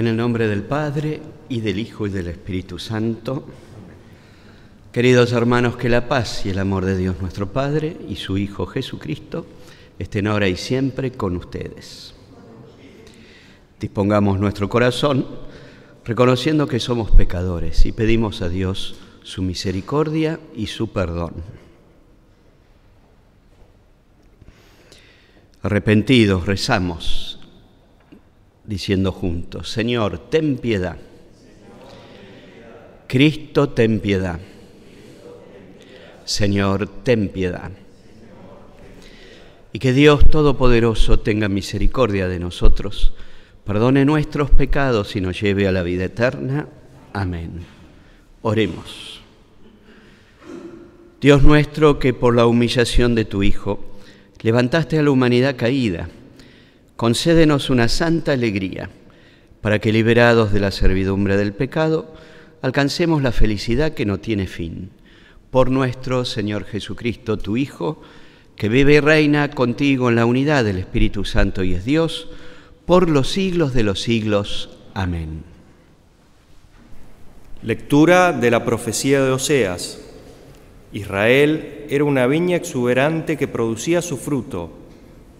En el nombre del Padre y del Hijo y del Espíritu Santo, queridos hermanos, que la paz y el amor de Dios nuestro Padre y su Hijo Jesucristo estén ahora y siempre con ustedes. Dispongamos nuestro corazón reconociendo que somos pecadores y pedimos a Dios su misericordia y su perdón. Arrepentidos, rezamos diciendo juntos, Señor, ten piedad. Cristo, ten piedad. Señor, ten piedad. Y que Dios Todopoderoso tenga misericordia de nosotros, perdone nuestros pecados y nos lleve a la vida eterna. Amén. Oremos. Dios nuestro, que por la humillación de tu Hijo levantaste a la humanidad caída, concédenos una santa alegría, para que liberados de la servidumbre del pecado, alcancemos la felicidad que no tiene fin. Por nuestro Señor Jesucristo, tu Hijo, que vive y reina contigo en la unidad del Espíritu Santo y es Dios, por los siglos de los siglos. Amén. Lectura de la profecía de Oseas. Israel era una viña exuberante que producía su fruto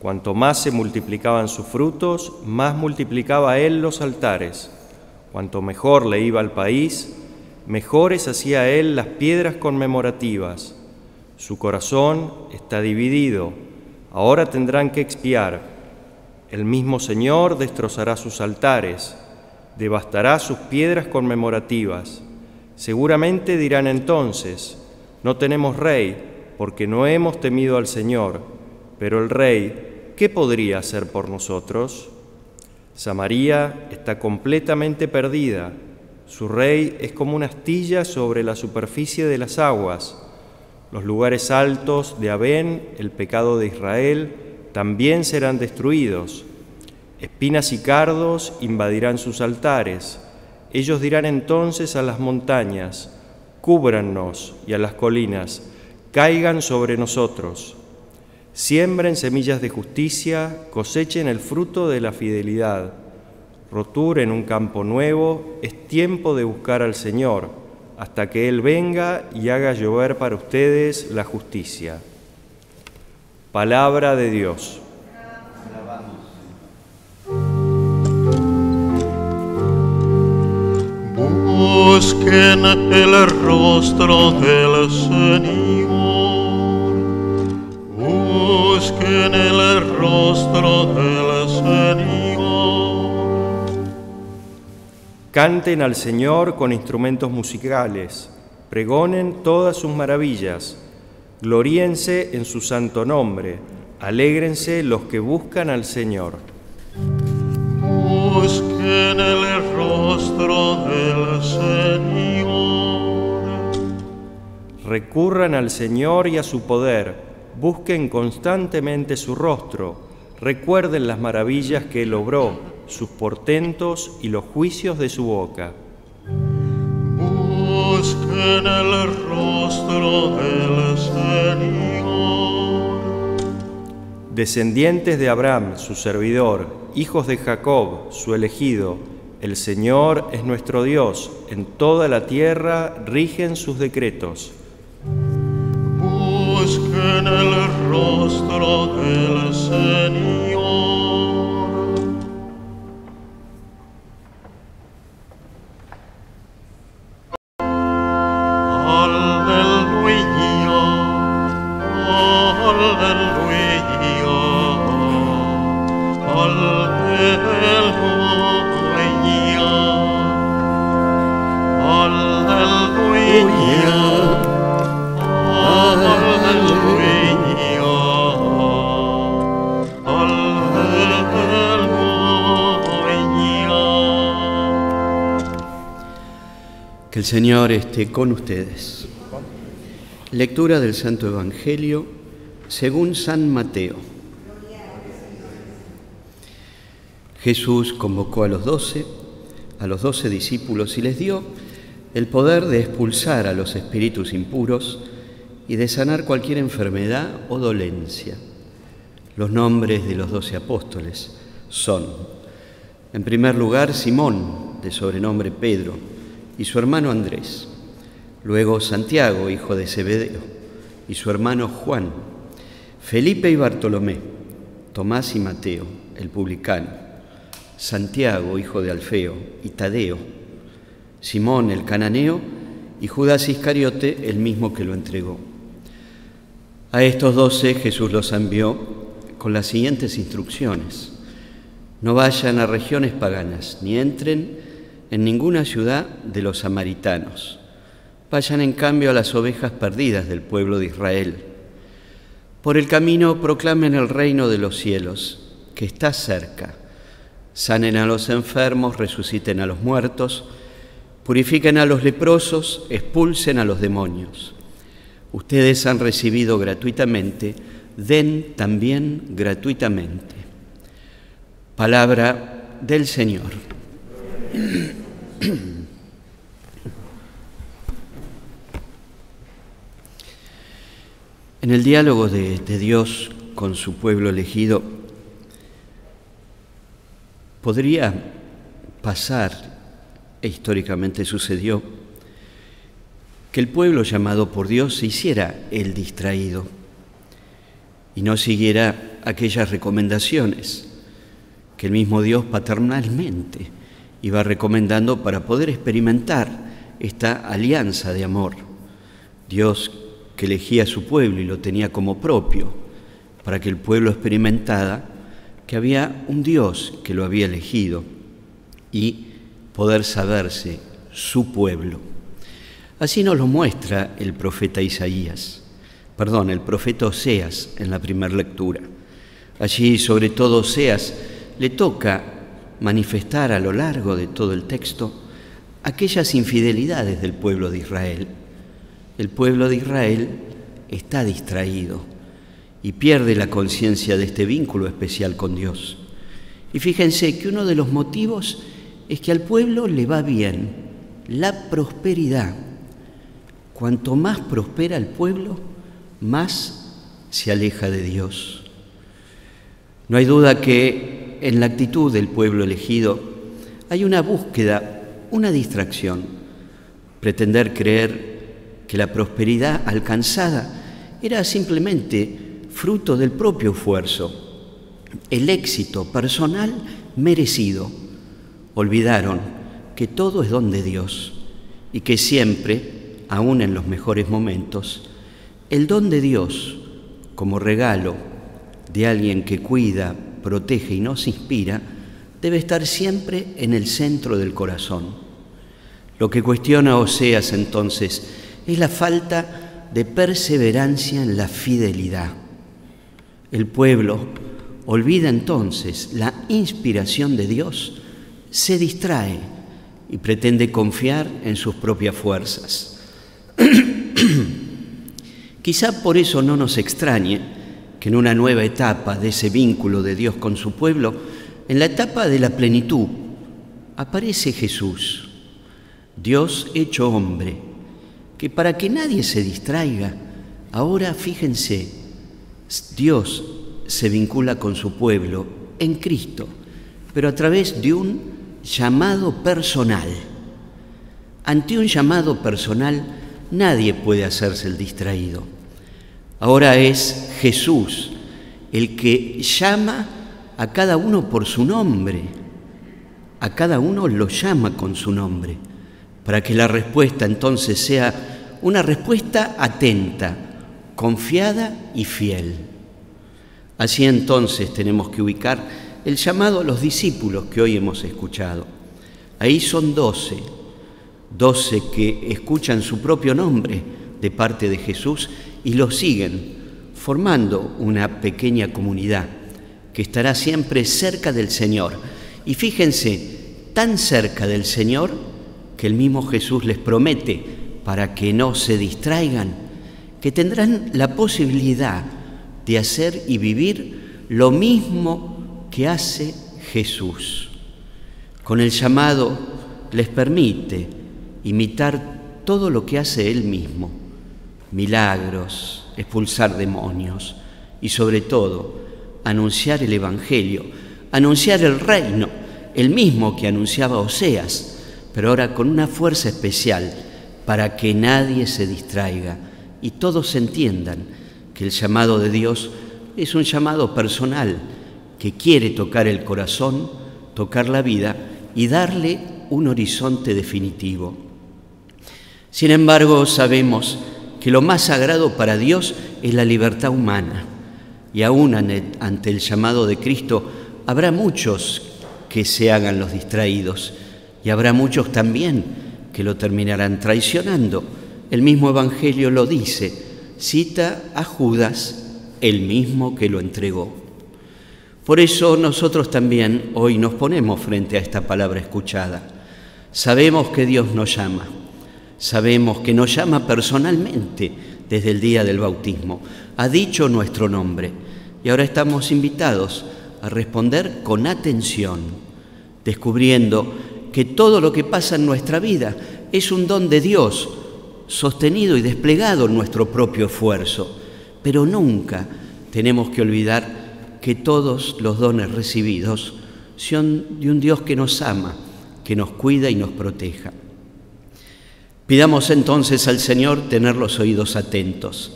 Cuanto más se multiplicaban sus frutos, más multiplicaba él los altares. Cuanto mejor le iba al país, mejores hacía él las piedras conmemorativas. Su corazón está dividido, ahora tendrán que expiar. El mismo Señor destrozará sus altares, devastará sus piedras conmemorativas. Seguramente dirán entonces, no tenemos rey, porque no hemos temido al Señor, pero el rey ¿qué podría hacer por nosotros? Samaría está completamente perdida. Su rey es como una astilla sobre la superficie de las aguas. Los lugares altos de Abén, el pecado de Israel, también serán destruidos. Espinas y cardos invadirán sus altares. Ellos dirán entonces a las montañas, cúbrannos, y a las colinas, caigan sobre nosotros. Siembren semillas de justicia, cosechen el fruto de la fidelidad. Roturen un campo nuevo, es tiempo de buscar al Señor, hasta que Él venga y haga llover para ustedes la justicia. Palabra de Dios. Busquen el rostro del Señor busquen el rostro del Señor. Canten al Señor con instrumentos musicales, pregonen todas sus maravillas, gloríense en su santo nombre, alégrense los que buscan al Señor. Busquen el rostro del Señor. Recurran al Señor y a su poder busquen constantemente su rostro, recuerden las maravillas que él obró, sus portentos y los juicios de su boca. Busquen el rostro del Señor. Descendientes de Abraham, su servidor, hijos de Jacob, su elegido, el Señor es nuestro Dios, en toda la tierra rigen sus decretos el rostro del Señor. Aleluya, aleluya, el Señor esté con ustedes. Lectura del Santo Jesús convocó a los doce, a los doce discípulos y les dio el poder de expulsar a los espíritus impuros y de sanar cualquier enfermedad o dolencia. Los nombres de los doce apóstoles son, en primer lugar, Simón, de sobrenombre Pedro, y su hermano Andrés, luego Santiago, hijo de Zebedeo, y su hermano Juan, Felipe y Bartolomé, Tomás y Mateo, el publicano, Santiago, hijo de Alfeo, y Tadeo, Simón el cananeo y Judas Iscariote, el mismo que lo entregó. A estos doce Jesús los envió con las siguientes instrucciones. No vayan a regiones paganas, ni entren en ninguna ciudad de los samaritanos. Vayan en cambio a las ovejas perdidas del pueblo de Israel. Por el camino proclamen el reino de los cielos, que está cerca sanen a los enfermos, resuciten a los muertos, purifiquen a los leprosos, expulsen a los demonios. Ustedes han recibido gratuitamente, den también gratuitamente. Palabra del Señor. En el diálogo de, Dios con su pueblo elegido, Podría pasar, e históricamente sucedió, que el pueblo llamado por Dios se hiciera el distraído y no siguiera aquellas recomendaciones que el mismo Dios paternalmente iba recomendando para poder experimentar esta alianza de amor. Dios que elegía a su pueblo y lo tenía como propio, para que el pueblo experimentara que había un Dios que lo había elegido y poder saberse su pueblo. Así nos lo muestra el profeta Isaías, perdón, el profeta Oseas en la primera lectura. Allí, sobre todo Oseas, le toca manifestar a lo largo de todo el texto aquellas infidelidades del pueblo de Israel. El pueblo de Israel está distraído, y pierde la conciencia de este vínculo especial con Dios. Y fíjense que uno de los motivos es que al pueblo le va bien la prosperidad. Cuanto más prospera el pueblo, más se aleja de Dios. No hay duda que en la actitud del pueblo elegido hay una búsqueda, una distracción, pretender creer que la prosperidad alcanzada era simplemente fruto del propio esfuerzo, el éxito personal merecido. Olvidaron que todo es don de Dios y que siempre, aun en los mejores momentos, el don de Dios como regalo de alguien que cuida, protege y nos inspira, debe estar siempre en el centro del corazón. Lo que cuestiona Oseas entonces es la falta de perseverancia en la fidelidad. El pueblo olvida entonces la inspiración de Dios, se distrae y pretende confiar en sus propias fuerzas. Quizá por eso no nos extrañe que en una nueva etapa de ese vínculo de Dios con su pueblo, en la etapa de la plenitud, aparece Jesús, Dios hecho hombre, que para que nadie se distraiga, ahora fíjense, Dios se vincula con su pueblo en Cristo, pero a través de un llamado personal. Ante un llamado personal nadie puede hacerse el distraído. Ahora es Jesús el que llama a cada uno por su nombre. A cada uno lo llama con su nombre, para que la respuesta entonces sea una respuesta atenta, confiada y fiel. Así entonces tenemos que ubicar el llamado a los discípulos que hoy hemos escuchado. Ahí son doce, doce que escuchan su propio nombre de parte de Jesús y lo siguen, formando una pequeña comunidad que estará siempre cerca del Señor. Y fíjense, tan cerca del Señor que el mismo Jesús les promete, para que no se distraigan, que tendrán la posibilidad de hacer y vivir lo mismo que hace Jesús. Con el llamado les permite imitar todo lo que hace Él mismo, milagros, expulsar demonios y sobre todo anunciar el Evangelio, anunciar el reino, el mismo que anunciaba Oseas, pero ahora con una fuerza especial para que nadie se distraiga y todos entiendan que el llamado de Dios es un llamado personal que quiere tocar el corazón, tocar la vida y darle un horizonte definitivo. Sin embargo, sabemos que lo más sagrado para Dios es la libertad humana y aún ante el llamado de Cristo habrá muchos que se hagan los distraídos y habrá muchos también que lo terminarán traicionando. El mismo Evangelio lo dice, cita a Judas, el mismo que lo entregó. Por eso nosotros también hoy nos ponemos frente a esta palabra escuchada. Sabemos que Dios nos llama, sabemos que nos llama personalmente desde el día del bautismo, ha dicho nuestro nombre. Y ahora estamos invitados a responder con atención, descubriendo que todo lo que pasa en nuestra vida es un don de Dios, sostenido y desplegado en nuestro propio esfuerzo, pero nunca tenemos que olvidar que todos los dones recibidos son de un Dios que nos ama, que nos cuida y nos proteja. Pidamos entonces al Señor tener los oídos atentos.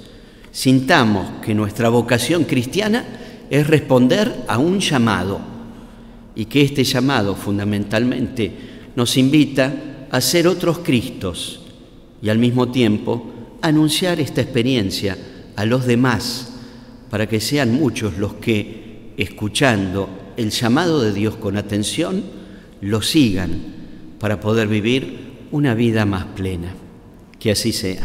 Sintamos que nuestra vocación cristiana es responder a un llamado y que este llamado fundamentalmente nos invita a ser otros Cristos y al mismo tiempo anunciar esta experiencia a los demás para que sean muchos los que, escuchando el llamado de Dios con atención, lo sigan para poder vivir una vida más plena. Que así sea.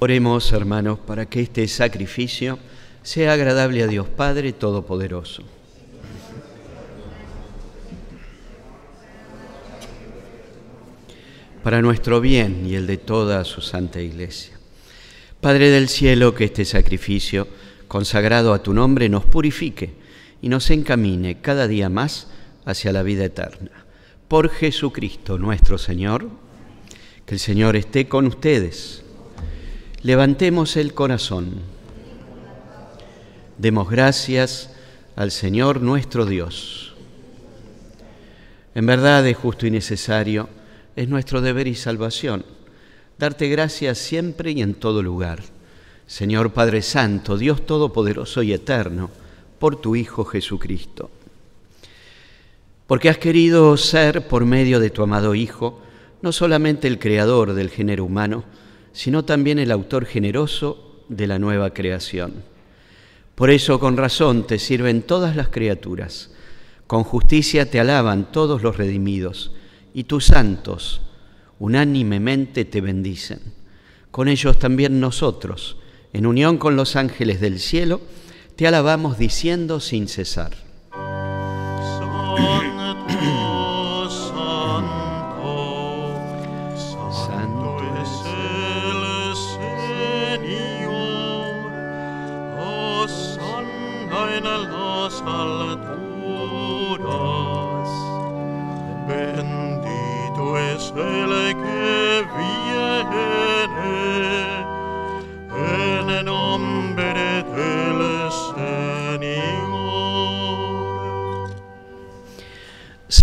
Oremos, hermanos, para que este sacrificio sea agradable a Dios Padre Todopoderoso. Para nuestro bien y el de toda su Santa Iglesia. Padre del cielo, que este sacrificio consagrado a tu nombre nos purifique y nos encamine cada día más hacia la vida eterna. Por Jesucristo nuestro Señor, que el Señor esté con ustedes. Levantemos el corazón. Demos gracias al Señor nuestro Dios. En verdad es justo y necesario, es nuestro deber y salvación, darte gracias siempre y en todo lugar. Señor Padre Santo, Dios Todopoderoso y Eterno, por tu Hijo Jesucristo. Porque has querido ser, por medio de tu amado Hijo, no solamente el creador del género humano, sino también el autor generoso de la nueva creación por eso con razón te sirven todas las criaturas, con justicia te alaban todos los redimidos, y tus santos unánimemente te bendicen. Con ellos también nosotros, en unión con los ángeles del cielo, te alabamos diciendo sin cesar.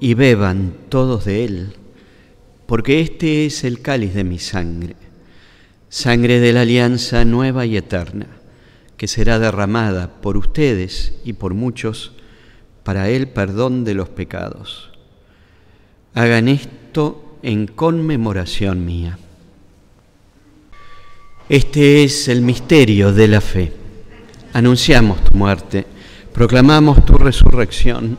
y beban todos de él, porque este es el cáliz de mi sangre, sangre de la alianza nueva y eterna, que será derramada por ustedes y por muchos para el perdón de los pecados. Hagan esto en conmemoración mía. Este es el misterio de la fe. Anunciamos tu muerte, proclamamos tu resurrección.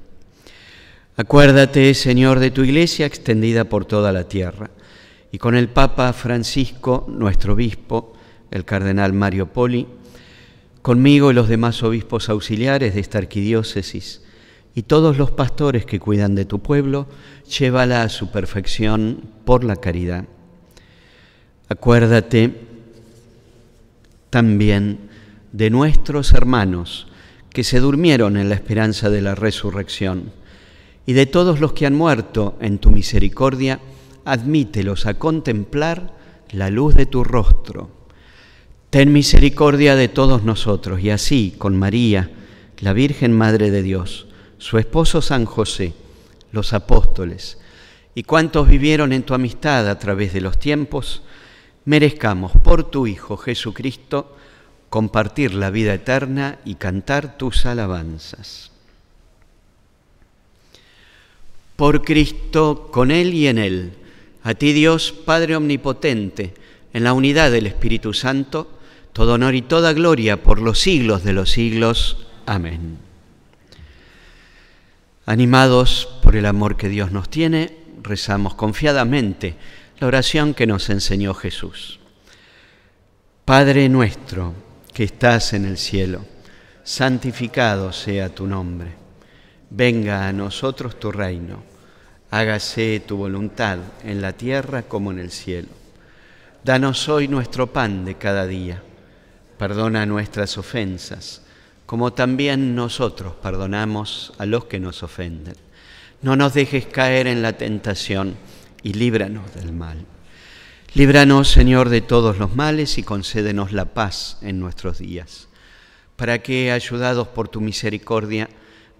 Acuérdate, Señor, de tu iglesia extendida por toda la tierra y con el Papa Francisco, nuestro obispo, el cardenal Mario Poli, conmigo y los demás obispos auxiliares de esta arquidiócesis y todos los pastores que cuidan de tu pueblo, llévala a su perfección por la caridad. Acuérdate también de nuestros hermanos que se durmieron en la esperanza de la resurrección y de todos los que han muerto en tu misericordia, admítelos a contemplar la luz de tu rostro. Ten misericordia de todos nosotros y así con María, la Virgen Madre de Dios, su esposo San José, los apóstoles y cuantos vivieron en tu amistad a través de los tiempos, merezcamos por tu Hijo Jesucristo compartir la vida eterna y cantar tus alabanzas. Por Cristo, con Él y en Él a ti Dios, Padre Omnipotente, en la unidad del Espíritu Santo, todo honor y toda gloria por los siglos de los siglos. Amén. Animados por el amor que Dios nos tiene, rezamos confiadamente la oración que nos enseñó Jesús. Padre nuestro que estás en el cielo, santificado sea tu nombre. Venga a nosotros tu reino hágase tu voluntad en la tierra como en el cielo. Danos hoy nuestro pan de cada día. Perdona nuestras ofensas, como también nosotros perdonamos a los que nos ofenden. No nos dejes caer en la tentación y líbranos del mal. Líbranos, Señor, de todos los males y concédenos la paz en nuestros días, para que, ayudados por tu misericordia,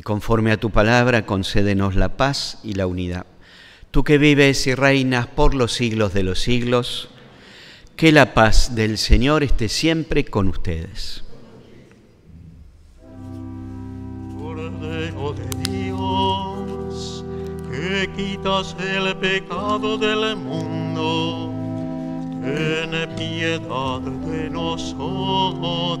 Y conforme a tu palabra, concédenos la paz y la unidad tú que vives y reinas por los siglos de los siglos, que la paz del Señor esté siempre con ustedes. Cordero de Dios, que quitas el pecado del mundo, ten piedad de nosotros.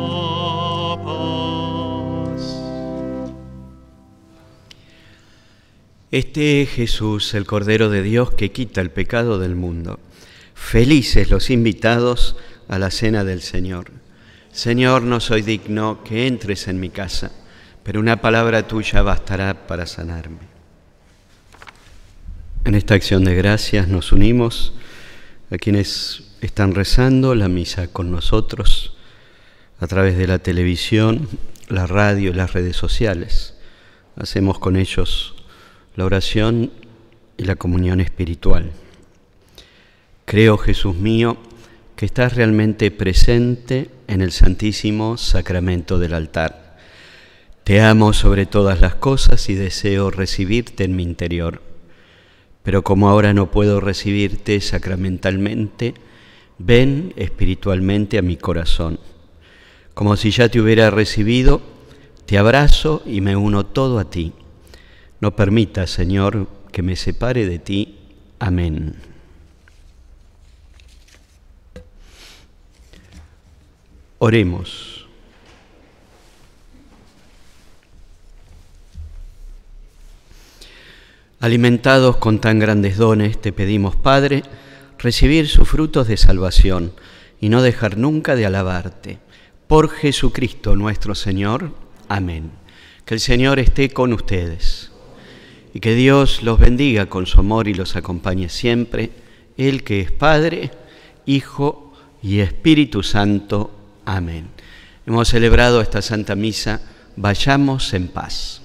Este es Jesús, el Cordero de Dios que quita el pecado del mundo. Felices los invitados a la cena del Señor. Señor, no soy digno que entres en mi casa, pero una palabra tuya bastará para sanarme. En esta acción de gracias nos unimos a quienes están rezando la misa con nosotros a través de la televisión, la radio y las redes sociales. Hacemos con ellos la oración y la comunión espiritual. Creo, Jesús mío, que estás realmente presente en el santísimo sacramento del altar. Te amo sobre todas las cosas y deseo recibirte en mi interior. Pero como ahora no puedo recibirte sacramentalmente, ven espiritualmente a mi corazón. Como si ya te hubiera recibido, te abrazo y me uno todo a ti. No permitas, Señor, que me separe de ti. Amén. Oremos. Alimentados con tan grandes dones, te pedimos, Padre, recibir sus frutos de salvación y no dejar nunca de alabarte. Por Jesucristo nuestro Señor. Amén. Que el Señor esté con ustedes y que Dios los bendiga con su amor y los acompañe siempre, Él que es Padre, Hijo y Espíritu Santo. Amén. Hemos celebrado esta Santa Misa, vayamos en paz.